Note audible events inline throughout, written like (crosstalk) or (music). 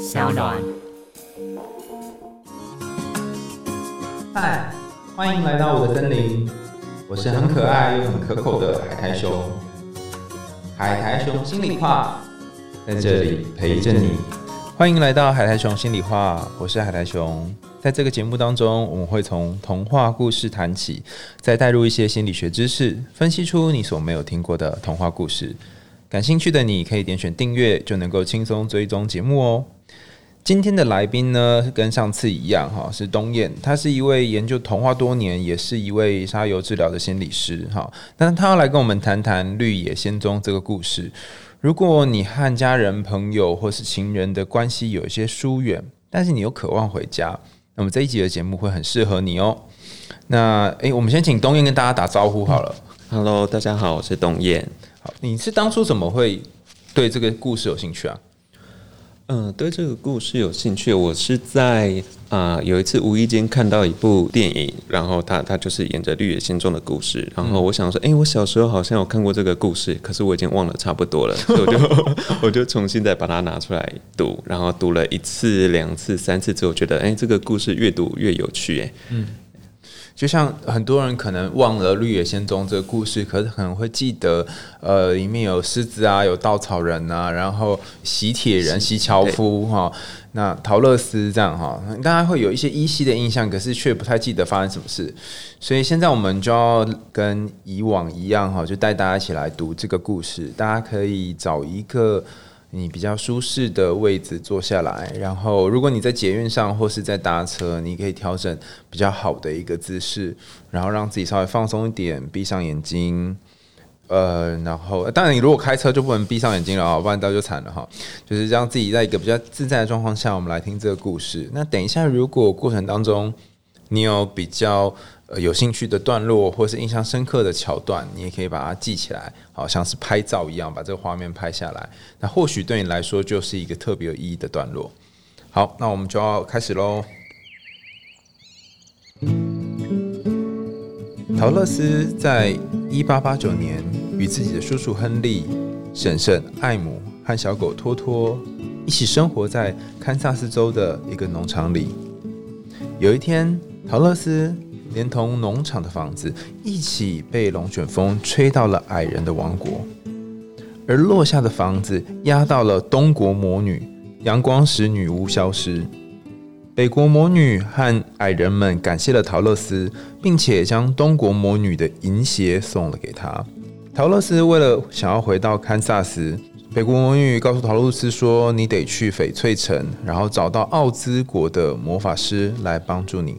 小暖。嗨，欢迎来到我的森林，我是很可爱又很可口的海苔熊。海苔熊心里话，在这里陪着你。欢迎来到海苔熊心里话，我是海苔熊。在这个节目当中，我们会从童话故事谈起，再带入一些心理学知识，分析出你所没有听过的童话故事。感兴趣的你可以点选订阅，就能够轻松追踪节目哦。今天的来宾呢，跟上次一样哈，是东燕，他是一位研究童话多年，也是一位沙游治疗的心理师哈。但是他要来跟我们谈谈《绿野仙踪》这个故事。如果你和家人、朋友或是情人的关系有一些疏远，但是你又渴望回家，那么这一集的节目会很适合你哦。那诶，我们先请东燕跟大家打招呼好了。Hello，大家好，我是东燕。好，你是当初怎么会对这个故事有兴趣啊？嗯，对这个故事有兴趣，我是在啊有一次无意间看到一部电影，然后他他就是演着绿野仙踪的故事，然后我想说，哎，我小时候好像有看过这个故事，可是我已经忘了差不多了，所以我就 (laughs) 我就重新再把它拿出来读，然后读了一次、两次、三次之后，觉得哎，这个故事越读越有趣，哎，嗯。就像很多人可能忘了《绿野仙踪》这个故事，可是可能会记得，呃，里面有狮子啊，有稻草人啊，然后喜铁人、喜樵夫哈，那陶乐斯这样哈，大家会有一些依稀的印象，可是却不太记得发生什么事。所以现在我们就要跟以往一样哈，就带大家一起来读这个故事。大家可以找一个。你比较舒适的位置坐下来，然后如果你在捷运上或是在搭车，你可以调整比较好的一个姿势，然后让自己稍微放松一点，闭上眼睛。呃，然后当然你如果开车就不能闭上眼睛了，不然到就惨了哈。就是让自己在一个比较自在的状况下，我们来听这个故事。那等一下，如果过程当中你有比较。呃，有兴趣的段落或是印象深刻的桥段，你也可以把它记起来，好像是拍照一样，把这个画面拍下来。那或许对你来说就是一个特别有意义的段落。好，那我们就要开始喽。陶乐斯在一八八九年与自己的叔叔亨利、婶婶艾姆和小狗托托一起生活在堪萨斯州的一个农场里。有一天，陶乐斯。连同农场的房子一起被龙卷风吹到了矮人的王国，而落下的房子压到了东国魔女，阳光使女巫消失。北国魔女和矮人们感谢了陶乐斯，并且将东国魔女的银鞋送了给他。陶乐斯为了想要回到堪萨斯，北国魔女告诉陶乐斯说：“你得去翡翠城，然后找到奥兹国的魔法师来帮助你。”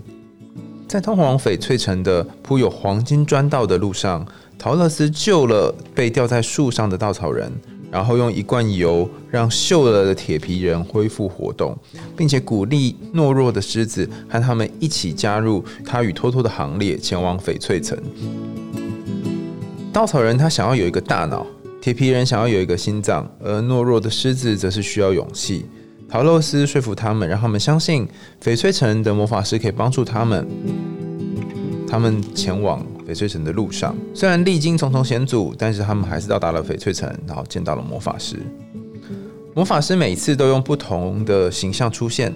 在通往翡翠城的铺有黄金砖道的路上，陶乐斯救了被吊在树上的稻草人，然后用一罐油让锈了的铁皮人恢复活动，并且鼓励懦弱的狮子和他们一起加入他与托托的行列，前往翡翠城。稻草人他想要有一个大脑，铁皮人想要有一个心脏，而懦弱的狮子则是需要勇气。陶乐斯说服他们，让他们相信翡翠城的魔法师可以帮助他们。他们前往翡翠城的路上，虽然历经重重险阻，但是他们还是到达了翡翠城，然后见到了魔法师。魔法师每次都用不同的形象出现。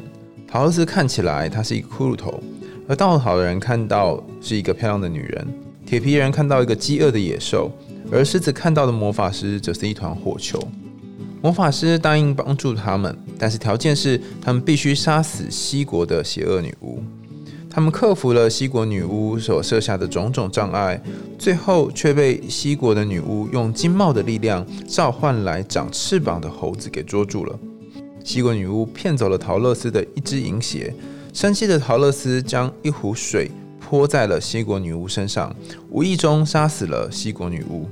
陶乐斯看起来他是一个骷髅头，而稻草人看到是一个漂亮的女人，铁皮人看到一个饥饿的野兽，而狮子看到的魔法师则是一团火球。魔法师答应帮助他们，但是条件是他们必须杀死西国的邪恶女巫。他们克服了西国女巫所设下的种种障碍，最后却被西国的女巫用金帽的力量召唤来长翅膀的猴子给捉住了。西国女巫骗走了陶乐斯的一只银鞋，生气的陶乐斯将一壶水泼在了西国女巫身上，无意中杀死了西国女巫。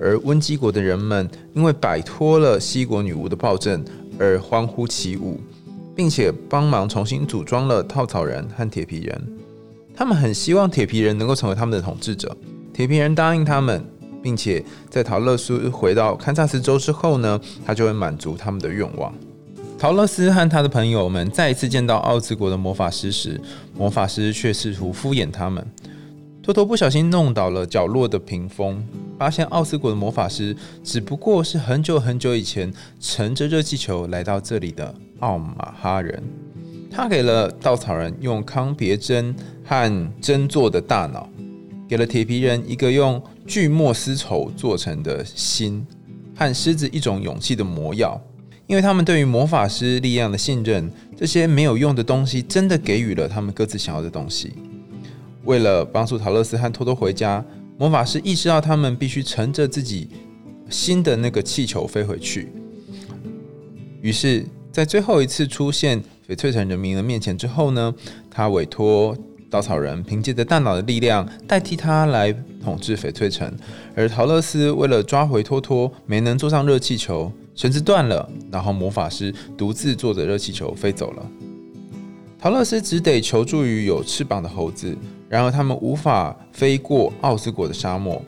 而温基国的人们因为摆脱了西国女巫的暴政而欢呼起舞，并且帮忙重新组装了稻草人和铁皮人。他们很希望铁皮人能够成为他们的统治者。铁皮人答应他们，并且在陶乐斯回到堪萨斯州之后呢，他就会满足他们的愿望。陶乐斯和他的朋友们再一次见到奥兹国的魔法师时，魔法师却试图敷衍他们。托托不小心弄倒了角落的屏风。发现奥斯国的魔法师只不过是很久很久以前乘着热气球来到这里的奥马哈人。他给了稻草人用康别针和针做的大脑，给了铁皮人一个用锯末丝绸做成的心，和狮子一种勇气的魔药。因为他们对于魔法师力量的信任，这些没有用的东西真的给予了他们各自想要的东西。为了帮助陶乐斯和托托回家，魔法师意识到他们必须乘着自己新的那个气球飞回去。于是，在最后一次出现翡翠城人民的面前之后呢，他委托稻草人凭借着大脑的力量代替他来统治翡翠城，而陶乐斯为了抓回托托，没能坐上热气球。绳子断了，然后魔法师独自坐着热气球飞走了。陶乐斯只得求助于有翅膀的猴子，然而他们无法飞过奥斯国的沙漠。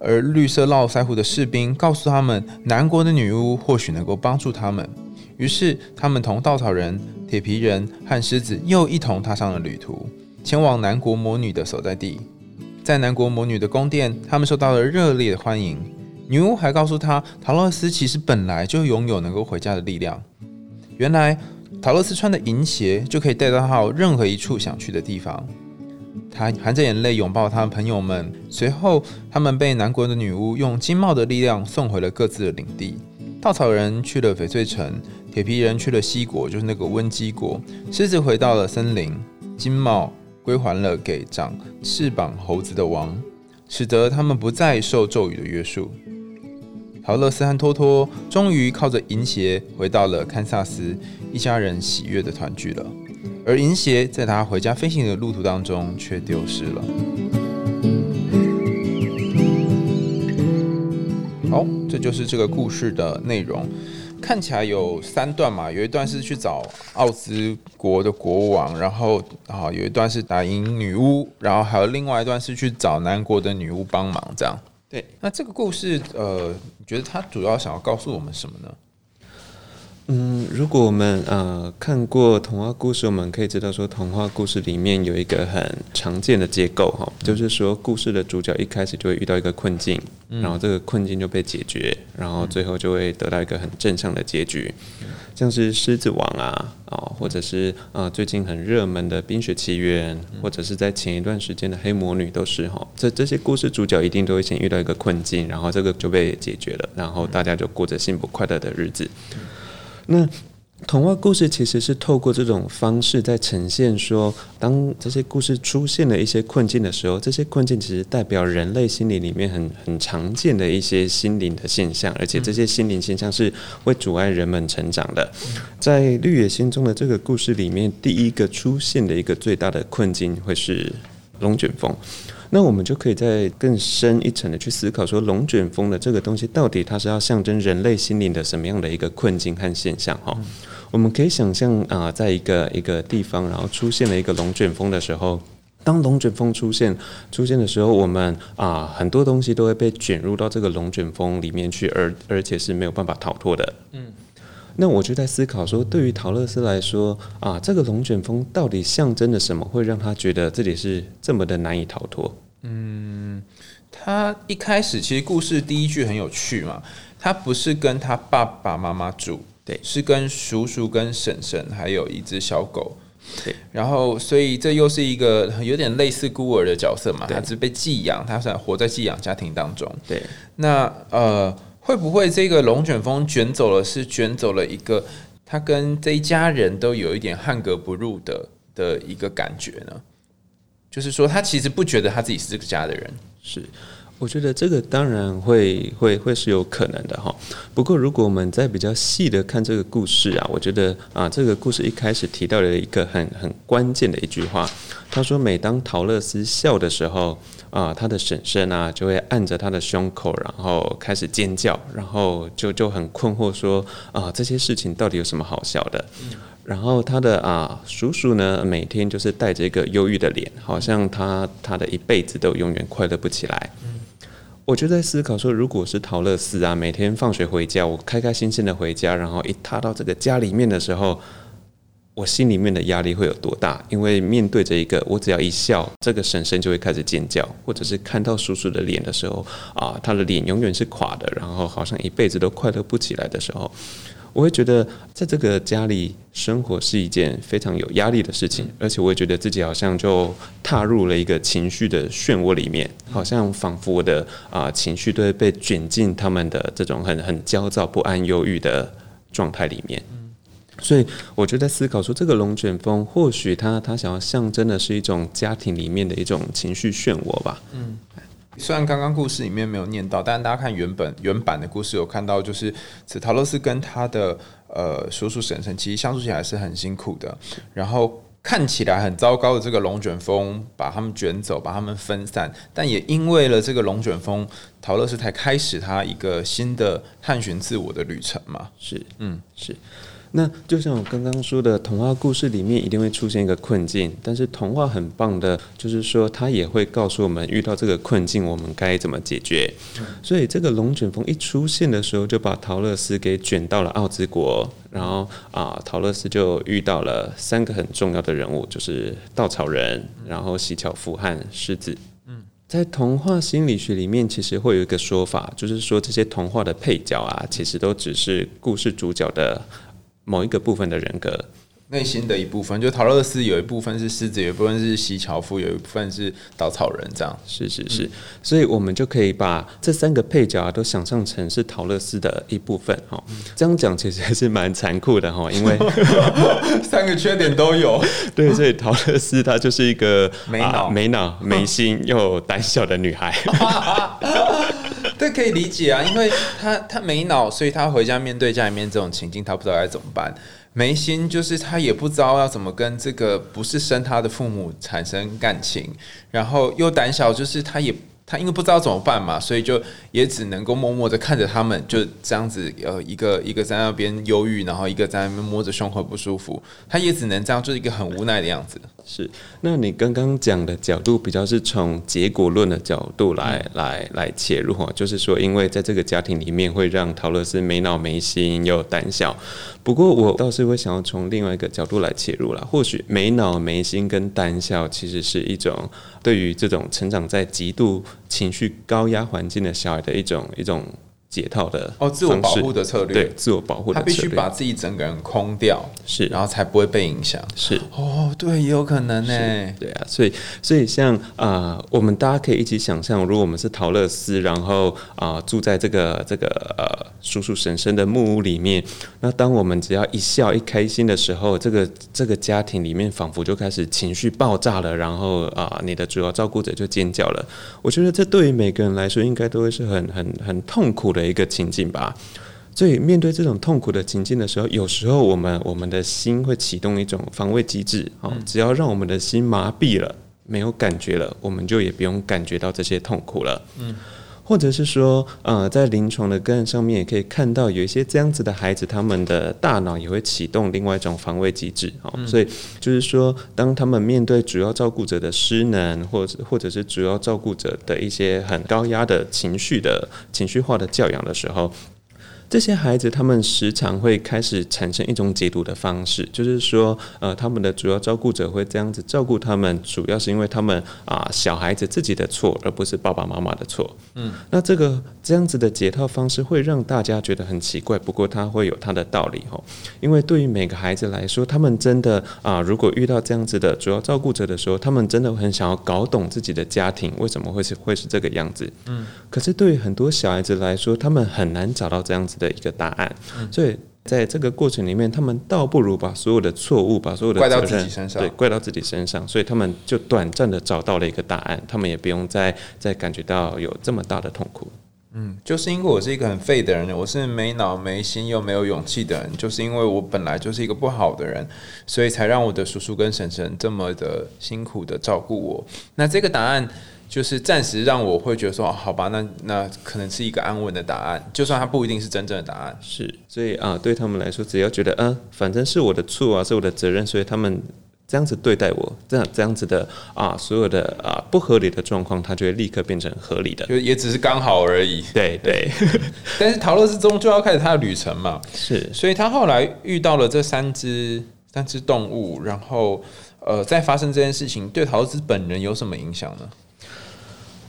而绿色络腮胡的士兵告诉他们，南国的女巫或许能够帮助他们。于是，他们同稻草人、铁皮人和狮子又一同踏上了旅途，前往南国魔女的所在地。在南国魔女的宫殿，他们受到了热烈的欢迎。女巫还告诉他，陶洛斯其实本来就拥有能够回家的力量。原来，陶洛斯穿的银鞋就可以带到他任何一处想去的地方。他含着眼泪拥抱他的朋友们。随后，他们被南国的女巫用金帽的力量送回了各自的领地。稻草人去了翡翠城，铁皮人去了西国，就是那个温基国。狮子回到了森林，金帽归还了给长翅膀猴子的王，使得他们不再受咒语的约束。陶乐斯和托托终于靠着银鞋回到了堪萨斯，一家人喜悦的团聚了。而银鞋在他回家飞行的路途当中却丢失了。好，这就是这个故事的内容。看起来有三段嘛，有一段是去找奥兹国的国王，然后啊有一段是打赢女巫，然后还有另外一段是去找南国的女巫帮忙，这样。对，那这个故事，呃，你觉得它主要想要告诉我们什么呢？嗯，如果我们呃看过童话故事，我们可以知道说，童话故事里面有一个很常见的结构哈，就是说故事的主角一开始就会遇到一个困境，然后这个困境就被解决，然后最后就会得到一个很正向的结局，像是狮子王啊，哦，或者是呃最近很热门的冰雪奇缘，或者是在前一段时间的黑魔女都是哈，这这些故事主角一定都会先遇到一个困境，然后这个就被解决了，然后大家就过着幸福快乐的日子。那童话故事其实是透过这种方式在呈现说，当这些故事出现了一些困境的时候，这些困境其实代表人类心理里面很很常见的一些心灵的现象，而且这些心灵现象是会阻碍人们成长的。在绿野仙踪的这个故事里面，第一个出现的一个最大的困境会是龙卷风。那我们就可以在更深一层的去思考，说龙卷风的这个东西到底它是要象征人类心灵的什么样的一个困境和现象？哈，我们可以想象啊，在一个一个地方，然后出现了一个龙卷风的时候，当龙卷风出现出现的时候，我们啊很多东西都会被卷入到这个龙卷风里面去，而而且是没有办法逃脱的。嗯。那我就在思考说，对于陶乐斯来说啊，这个龙卷风到底象征着什么，会让他觉得这里是这么的难以逃脱？嗯，他一开始其实故事第一句很有趣嘛，他不是跟他爸爸妈妈住，对，是跟叔叔、跟婶婶还有一只小狗，对，然后所以这又是一个有点类似孤儿的角色嘛，他是被寄养，他是活在寄养家庭当中，对，那呃。会不会这个龙卷风卷走了？是卷走了一个他跟这一家人都有一点汉格不入的的一个感觉呢？就是说，他其实不觉得他自己是这个家的人。是，我觉得这个当然会会会是有可能的哈。不过，如果我们在比较细的看这个故事啊，我觉得啊，这个故事一开始提到了一个很很关键的一句话，他说：“每当陶乐斯笑的时候。”啊，他的婶婶啊，就会按着他的胸口，然后开始尖叫，然后就就很困惑说啊，这些事情到底有什么好笑的？然后他的啊叔叔呢，每天就是带着一个忧郁的脸，好像他他的一辈子都永远快乐不起来。我就在思考说，如果是陶乐斯啊，每天放学回家，我开开心心的回家，然后一踏到这个家里面的时候。我心里面的压力会有多大？因为面对着一个，我只要一笑，这个婶婶就会开始尖叫，或者是看到叔叔的脸的时候，啊，他的脸永远是垮的，然后好像一辈子都快乐不起来的时候。我会觉得，在这个家里生活是一件非常有压力的事情，而且我也觉得自己好像就踏入了一个情绪的漩涡里面，好像仿佛我的啊情绪都会被卷进他们的这种很很焦躁不安、忧郁的状态里面。所以，我就在思考说，这个龙卷风或许它它想要象征的是一种家庭里面的一种情绪漩涡吧。嗯。虽然刚刚故事里面没有念到，但是大家看原本原版的故事有看到，就是此陶乐斯跟他的呃叔叔婶婶其实相处起来是很辛苦的，然后看起来很糟糕的这个龙卷风把他们卷走，把他们分散，但也因为了这个龙卷风，陶乐斯才开始他一个新的探寻自我的旅程嘛。是，嗯，是。那就像我刚刚说的，童话故事里面一定会出现一个困境，但是童话很棒的，就是说它也会告诉我们，遇到这个困境我们该怎么解决。所以这个龙卷风一出现的时候，就把陶乐斯给卷到了奥兹国，然后啊，陶乐斯就遇到了三个很重要的人物，就是稻草人，然后喜巧夫和狮子。嗯，在童话心理学里面，其实会有一个说法，就是说这些童话的配角啊，其实都只是故事主角的。某一个部分的人格，内心的一部分，就陶乐斯有一部分是狮子，有一部分是西樵夫，有一部分是稻草人，这样是是是，所以我们就可以把这三个配角啊都想象成是陶乐斯的一部分哈。这样讲其实还是蛮残酷的哈，因为 (laughs) 三个缺点都有。(laughs) 对，所以陶乐斯她就是一个没脑、没脑、没心又胆小的女孩。(laughs) 这可以理解啊，因为他他没脑，所以他回家面对家里面这种情境，他不知道该怎么办。没心就是他也不知道要怎么跟这个不是生他的父母产生感情，然后又胆小，就是他也。他因为不知道怎么办嘛，所以就也只能够默默的看着他们就这样子，呃，一个一个在那边忧郁，然后一个在那边摸着胸口不舒服，他也只能这样，就是一个很无奈的样子。是，那你刚刚讲的角度比较是从结果论的角度来来来切入哈，就是说，因为在这个家庭里面会让陶乐斯没脑没心又胆小。不过我倒是会想要从另外一个角度来切入了，或许没脑没心跟胆小其实是一种对于这种成长在极度情绪高压环境的小孩的一种一种。解套的哦，自我保护的策略，对，自我保护，他必须把自己整个人空掉，是，然后才不会被影响，是，哦，对，也有可能呢，对啊，所以，所以像啊，我们大家可以一起想象，如果我们是陶乐斯，然后啊，住在这个这个呃叔叔婶婶的木屋里面，那当我们只要一笑一开心的时候，这个这个家庭里面仿佛就开始情绪爆炸了，然后啊，你的主要照顾者就尖叫了，我觉得这对于每个人来说，应该都会是很很很痛苦的。的一个情境吧，所以面对这种痛苦的情境的时候，有时候我们我们的心会启动一种防卫机制，哦，只要让我们的心麻痹了，没有感觉了，我们就也不用感觉到这些痛苦了，嗯。或者是说，呃，在临床的个案上面也可以看到，有一些这样子的孩子，他们的大脑也会启动另外一种防卫机制哦。所以就是说，当他们面对主要照顾者的失能，或者或者是主要照顾者的一些很高压的情绪的情绪化的教养的时候。这些孩子，他们时常会开始产生一种解读的方式，就是说，呃，他们的主要照顾者会这样子照顾他们，主要是因为他们啊，小孩子自己的错，而不是爸爸妈妈的错。嗯，那这个这样子的解套方式会让大家觉得很奇怪，不过它会有它的道理哈。因为对于每个孩子来说，他们真的啊，如果遇到这样子的主要照顾者的时候，他们真的很想要搞懂自己的家庭为什么会是会是这个样子。嗯，可是对于很多小孩子来说，他们很难找到这样子。的一个答案，所以在这个过程里面，他们倒不如把所有的错误、把所有的怪到自己身上，对，怪到自己身上，所以他们就短暂的找到了一个答案，他们也不用再再感觉到有这么大的痛苦。嗯，就是因为我是一个很废的人，我是没脑没心又没有勇气的人，就是因为我本来就是一个不好的人，所以才让我的叔叔跟婶婶这么的辛苦的照顾我。那这个答案。就是暂时让我会觉得说，好吧，那那可能是一个安稳的答案，就算它不一定是真正的答案。是，所以啊，对他们来说，只要觉得，嗯，反正是我的错啊，是我的责任，所以他们这样子对待我，这样这样子的啊，所有的啊不合理的状况，他就会立刻变成合理的，就也只是刚好而已。对 (laughs) 对。但是陶乐斯终究要开始他的旅程嘛，(laughs) 是，所以他后来遇到了这三只。三只动物，然后呃，在发生这件事情，对陶乐斯本人有什么影响呢？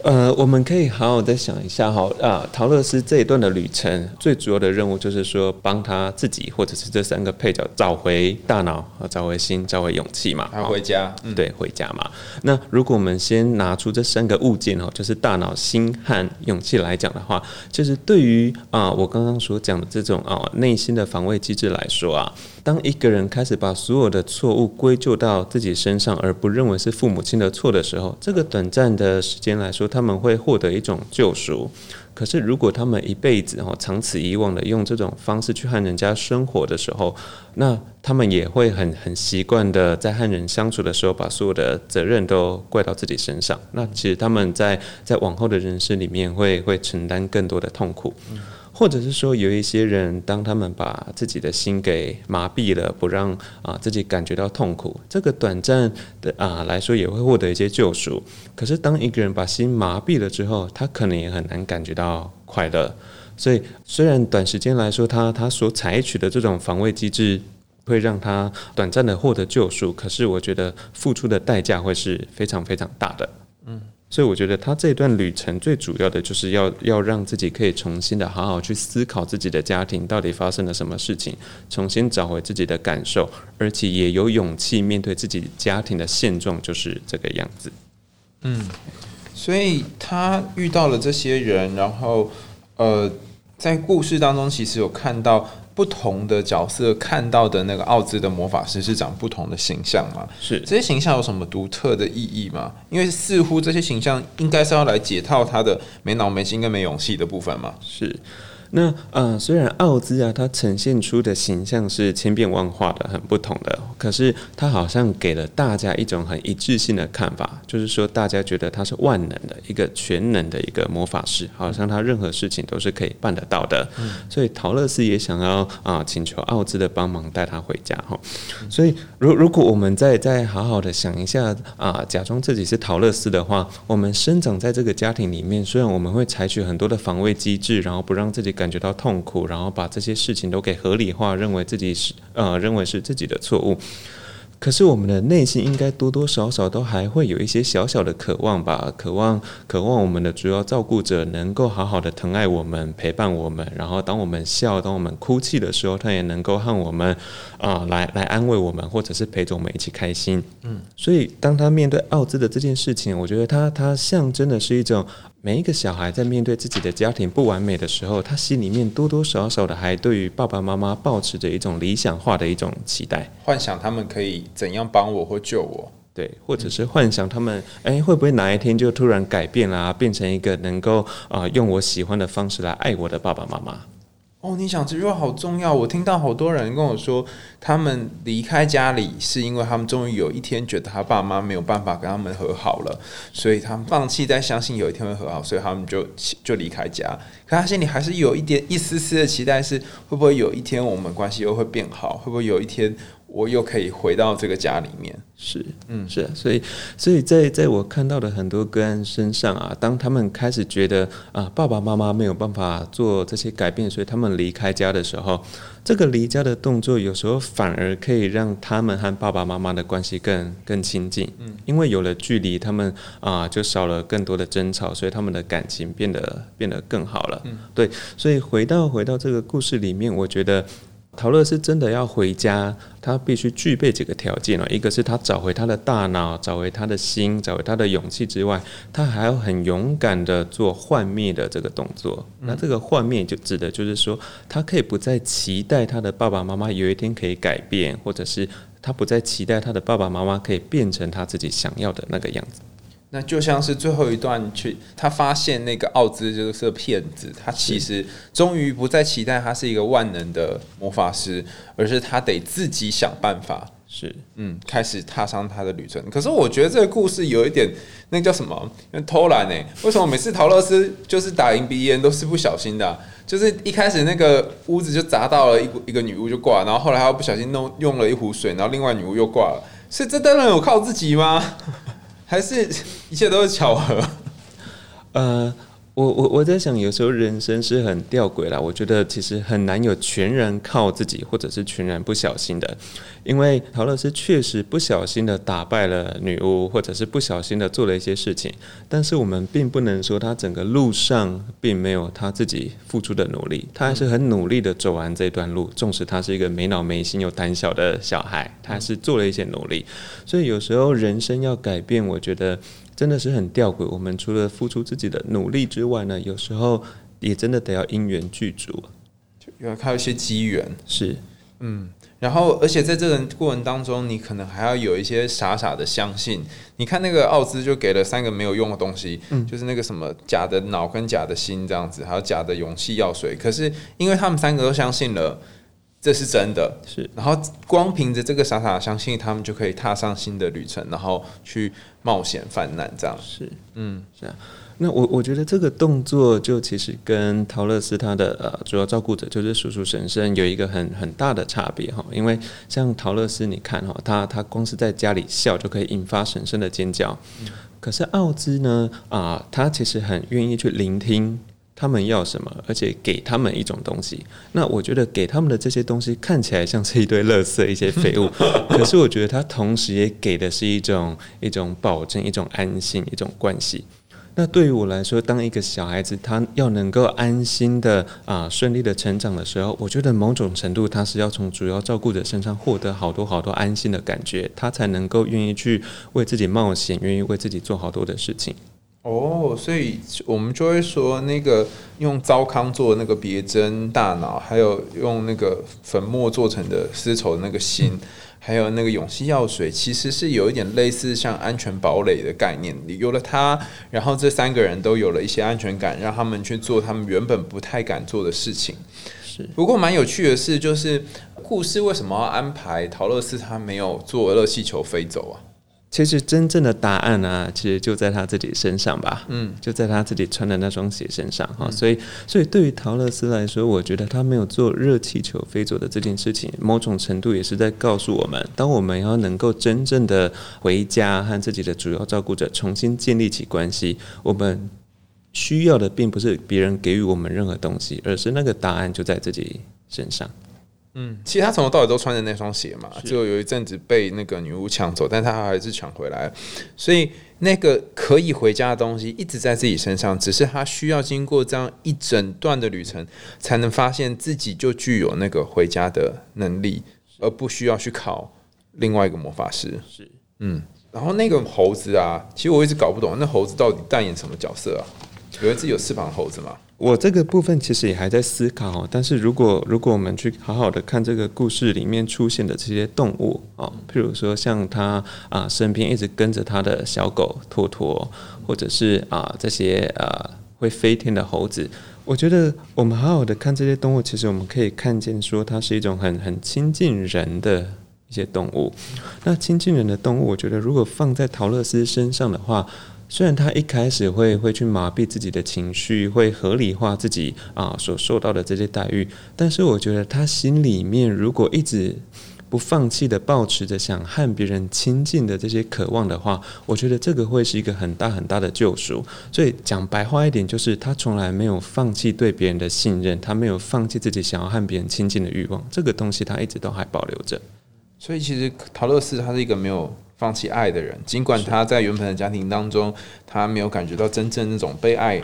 呃，我们可以好好再想一下哈啊，陶乐斯这一段的旅程，最主要的任务就是说，帮他自己或者是这三个配角找回大脑、找回心、找回勇气嘛，还回家，嗯，对，回家嘛。那如果我们先拿出这三个物件哦，就是大脑、心和勇气来讲的话，就是对于啊，我刚刚所讲的这种啊内心的防卫机制来说啊。当一个人开始把所有的错误归咎到自己身上，而不认为是父母亲的错的时候，这个短暂的时间来说，他们会获得一种救赎。可是，如果他们一辈子哈长此以往的用这种方式去和人家生活的时候，那他们也会很很习惯的在和人相处的时候，把所有的责任都怪到自己身上。那其实他们在在往后的人生里面会会承担更多的痛苦。或者是说，有一些人，当他们把自己的心给麻痹了，不让啊自己感觉到痛苦，这个短暂的啊来说也会获得一些救赎。可是，当一个人把心麻痹了之后，他可能也很难感觉到快乐。所以，虽然短时间来说，他他所采取的这种防卫机制会让他短暂的获得救赎，可是我觉得付出的代价会是非常非常大的。嗯。所以我觉得他这段旅程最主要的就是要要让自己可以重新的好好去思考自己的家庭到底发生了什么事情，重新找回自己的感受，而且也有勇气面对自己家庭的现状就是这个样子。嗯，所以他遇到了这些人，然后呃，在故事当中其实有看到。不同的角色看到的那个奥兹的魔法师是长不同的形象吗？是这些形象有什么独特的意义吗？因为似乎这些形象应该是要来解套他的没脑没心跟没勇气的部分嘛。是。那呃，虽然奥兹啊，他呈现出的形象是千变万化的，很不同的，可是他好像给了大家一种很一致性的看法，就是说大家觉得他是万能的一个全能的一个魔法师，好像他任何事情都是可以办得到的。所以陶乐斯也想要啊，请求奥兹的帮忙带他回家哈。所以如如果我们再再好好的想一下啊，假装自己是陶乐斯的话，我们生长在这个家庭里面，虽然我们会采取很多的防卫机制，然后不让自己。感觉到痛苦，然后把这些事情都给合理化，认为自己是呃，认为是自己的错误。可是我们的内心应该多多少少都还会有一些小小的渴望吧？渴望，渴望我们的主要照顾者能够好好的疼爱我们，陪伴我们。然后当我们笑，当我们哭泣的时候，他也能够和我们啊，来来安慰我们，或者是陪着我们一起开心。嗯，所以当他面对奥兹的这件事情，我觉得他他象征的是一种。每一个小孩在面对自己的家庭不完美的时候，他心里面多多少少的还对于爸爸妈妈保持着一种理想化的一种期待，幻想他们可以怎样帮我或救我，对，或者是幻想他们，哎，会不会哪一天就突然改变啦，变成一个能够啊用我喜欢的方式来爱我的爸爸妈妈。哦，你想这句话好重要。我听到好多人跟我说，他们离开家里是因为他们终于有一天觉得他爸妈没有办法跟他们和好了，所以他们放弃再相信有一天会和好，所以他们就就离开家。可他心里还是有一点一丝丝的期待，是会不会有一天我们关系又会变好？会不会有一天？我又可以回到这个家里面，是，嗯，是，所以，所以在在我看到的很多个案身上啊，当他们开始觉得啊，爸爸妈妈没有办法做这些改变，所以他们离开家的时候，这个离家的动作有时候反而可以让他们和爸爸妈妈的关系更更亲近，嗯，因为有了距离，他们啊就少了更多的争吵，所以他们的感情变得变得更好了，嗯，对，所以回到回到这个故事里面，我觉得。陶乐是真的要回家，他必须具备几个条件哦。一个是他找回他的大脑，找回他的心，找回他的勇气之外，他还要很勇敢的做幻灭的这个动作。那这个幻灭就指的就是说，他可以不再期待他的爸爸妈妈有一天可以改变，或者是他不再期待他的爸爸妈妈可以变成他自己想要的那个样子。那就像是最后一段去，他发现那个奥兹就是个骗子，他其实终于不再期待他是一个万能的魔法师，而是他得自己想办法，是嗯，开始踏上他的旅程。可是我觉得这个故事有一点，那叫什么？偷懒呢？为什么每次陶乐斯就是打赢鼻炎都是不小心的？就是一开始那个屋子就砸到了一一个女巫就挂，然后后来他不小心弄用了一壶水，然后另外女巫又挂了，是这当然有靠自己吗？还是一切都是巧合。呃，我我我在想，有时候人生是很吊诡啦。我觉得其实很难有全然靠自己，或者是全然不小心的。因为陶乐斯确实不小心的打败了女巫，或者是不小心的做了一些事情。但是我们并不能说他整个路上并没有他自己付出的努力，他还是很努力的走完这段路。纵使他是一个没脑没心又胆小的小孩，他还是做了一些努力。所以有时候人生要改变，我觉得。真的是很吊诡。我们除了付出自己的努力之外呢，有时候也真的得要因缘具足，就要靠一些机缘。是，嗯，然后而且在这个过程当中，你可能还要有一些傻傻的相信。你看那个奥兹就给了三个没有用的东西，嗯，就是那个什么假的脑跟假的心这样子，还有假的勇气药水。可是因为他们三个都相信了。这是真的，是。然后光凭着这个傻傻相信，他们就可以踏上新的旅程，然后去冒险犯难，这样是。嗯，是啊。那我我觉得这个动作就其实跟陶乐斯他的呃主要照顾者就是叔叔婶婶有一个很很大的差别哈，因为像陶乐斯，你看哈，他他光是在家里笑就可以引发婶婶的尖叫，可是奥兹呢啊，他其实很愿意去聆听。他们要什么，而且给他们一种东西。那我觉得给他们的这些东西看起来像是一堆垃圾、一些废物，(laughs) 可是我觉得他同时也给的是一种一种保证、一种安心、一种关系。那对于我来说，当一个小孩子他要能够安心的啊顺利的成长的时候，我觉得某种程度他是要从主要照顾者身上获得好多好多安心的感觉，他才能够愿意去为自己冒险，愿意为自己做好多的事情。哦，所以我们就会说，那个用糟糠做那个别针大脑，还有用那个粉末做成的丝绸那个心，还有那个勇气药水，其实是有一点类似像安全堡垒的概念。有了它，然后这三个人都有了一些安全感，让他们去做他们原本不太敢做的事情。是，不过蛮有趣的是，就是故事为什么要安排陶乐斯他没有坐热气球飞走啊？其实真正的答案呢，其实就在他自己身上吧。嗯，就在他自己穿的那双鞋身上哈。所以，所以对于陶乐斯来说，我觉得他没有做热气球飞走的这件事情，某种程度也是在告诉我们：当我们要能够真正的回家和自己的主要照顾者重新建立起关系，我们需要的并不是别人给予我们任何东西，而是那个答案就在自己身上。嗯，其实他从头到尾都穿着那双鞋嘛，就有一阵子被那个女巫抢走，但他还是抢回来，所以那个可以回家的东西一直在自己身上，只是他需要经过这样一整段的旅程，才能发现自己就具有那个回家的能力，而不需要去考另外一个魔法师。是，嗯，然后那个猴子啊，其实我一直搞不懂，那猴子到底扮演什么角色啊？以为自己有翅膀猴子吗？我这个部分其实也还在思考，但是如果如果我们去好好的看这个故事里面出现的这些动物哦，譬如说像他啊身边一直跟着他的小狗托托，或者是啊这些呃会飞天的猴子，我觉得我们好好的看这些动物，其实我们可以看见说它是一种很很亲近人的一些动物。那亲近人的动物，我觉得如果放在陶乐斯身上的话。虽然他一开始会会去麻痹自己的情绪，会合理化自己啊所受到的这些待遇，但是我觉得他心里面如果一直不放弃的保持着想和别人亲近的这些渴望的话，我觉得这个会是一个很大很大的救赎。所以讲白话一点，就是他从来没有放弃对别人的信任，他没有放弃自己想要和别人亲近的欲望，这个东西他一直都还保留着。所以其实陶乐斯他是一个没有。放弃爱的人，尽管他在原本的家庭当中，他没有感觉到真正那种被爱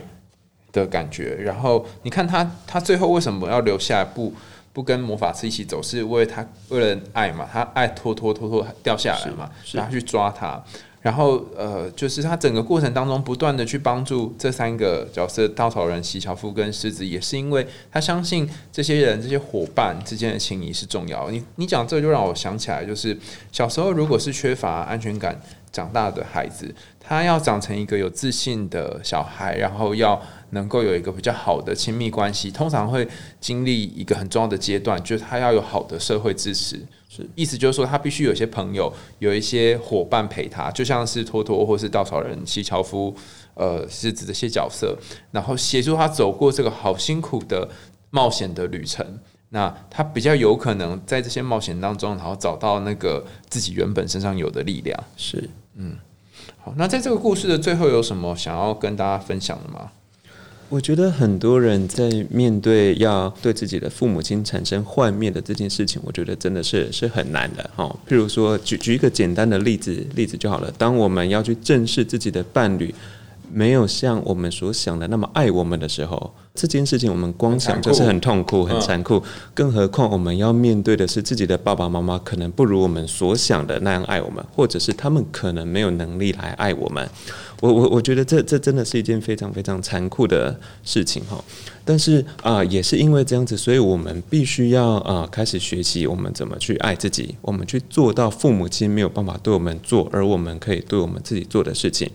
的感觉。然后你看他，他最后为什么要留下不不跟魔法师一起走？是为他为了爱嘛？他爱拖拖拖拖掉下来嘛？然后去抓他。然后，呃，就是他整个过程当中不断的去帮助这三个角色——稻草人、席樵夫跟狮子，也是因为他相信这些人、这些伙伴之间的情谊是重要。你你讲这就让我想起来，就是小时候如果是缺乏安全感长大的孩子，他要长成一个有自信的小孩，然后要能够有一个比较好的亲密关系，通常会经历一个很重要的阶段，就是他要有好的社会支持。意思就是说，他必须有些朋友，有一些伙伴陪他，就像是托托或是稻草人、西樵夫，呃，是指这些角色，然后协助他走过这个好辛苦的冒险的旅程。那他比较有可能在这些冒险当中，然后找到那个自己原本身上有的力量。是，嗯，好。那在这个故事的最后，有什么想要跟大家分享的吗？我觉得很多人在面对要对自己的父母亲产生幻灭的这件事情，我觉得真的是是很难的哈。譬如说，举举一个简单的例子例子就好了。当我们要去正视自己的伴侣没有像我们所想的那么爱我们的时候，这件事情我们光想就是很痛苦、很残酷。更何况我们要面对的是自己的爸爸妈妈可能不如我们所想的那样爱我们，或者是他们可能没有能力来爱我们。我我我觉得这这真的是一件非常非常残酷的事情哈，但是啊，也是因为这样子，所以我们必须要啊开始学习我们怎么去爱自己，我们去做到父母亲没有办法对我们做，而我们可以对我们自己做的事情。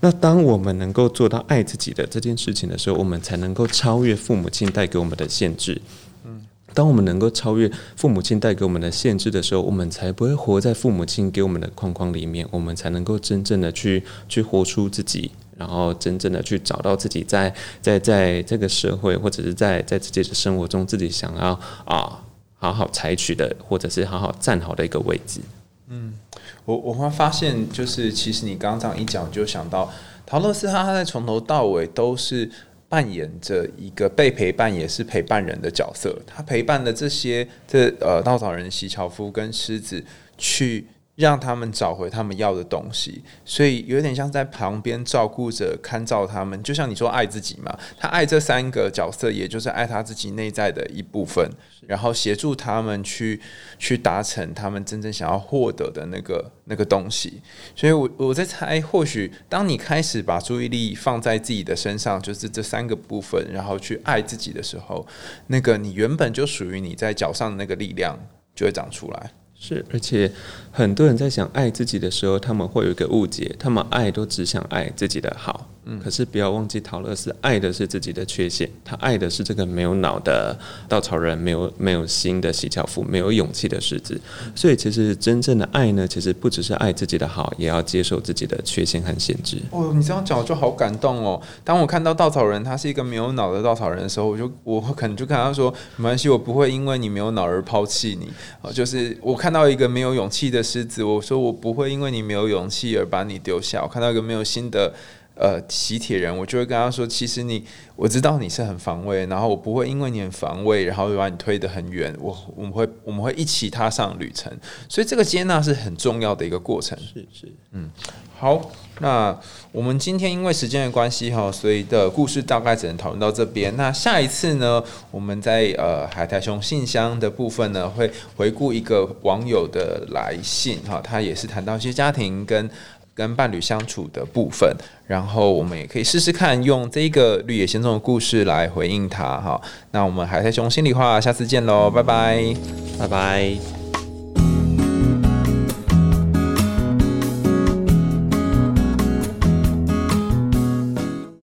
那当我们能够做到爱自己的这件事情的时候，我们才能够超越父母亲带给我们的限制。当我们能够超越父母亲带给我们的限制的时候，我们才不会活在父母亲给我们的框框里面，我们才能够真正的去去活出自己，然后真正的去找到自己在在在这个社会或者是在在自己的生活中自己想要啊好好采取的，或者是好好站好的一个位置。嗯，我我会发现，就是其实你刚刚这样一讲，就想到陶乐斯他他在从头到尾都是。扮演着一个被陪伴也是陪伴人的角色，他陪伴的这些这呃稻草人席樵夫跟狮子去。让他们找回他们要的东西，所以有点像在旁边照顾着、看照他们，就像你说爱自己嘛。他爱这三个角色，也就是爱他自己内在的一部分，然后协助他们去去达成他们真正想要获得的那个那个东西。所以，我我在猜，或许当你开始把注意力放在自己的身上，就是这三个部分，然后去爱自己的时候，那个你原本就属于你在脚上的那个力量就会长出来。是，而且很多人在想爱自己的时候，他们会有一个误解，他们爱都只想爱自己的好。可是不要忘记，陶乐斯爱的是自己的缺陷，他爱的是这个没有脑的稻草人，没有没有心的洗脚夫，没有勇气的狮子。所以，其实真正的爱呢，其实不只是爱自己的好，也要接受自己的缺陷和限制。哦，你这样讲我就好感动哦。当我看到稻草人他是一个没有脑的稻草人的时候，我就我可能就跟他说，没关系，我不会因为你没有脑而抛弃你。哦，就是我看到一个没有勇气的狮子，我说我不会因为你没有勇气而把你丢下。我看到一个没有心的。呃，喜铁人，我就会跟他说，其实你，我知道你是很防卫，然后我不会因为你很防卫，然后就把你推得很远。我我们会我们会一起踏上旅程，所以这个接纳是很重要的一个过程。是是，嗯，好，那我们今天因为时间的关系哈，所以的故事大概只能讨论到这边。那下一次呢，我们在呃海苔熊信箱的部分呢，会回顾一个网友的来信哈，他也是谈到一些家庭跟。跟伴侣相处的部分，然后我们也可以试试看用这一个绿野仙踪的故事来回应他哈。那我们海苔熊心里话，下次见喽，拜拜，拜拜。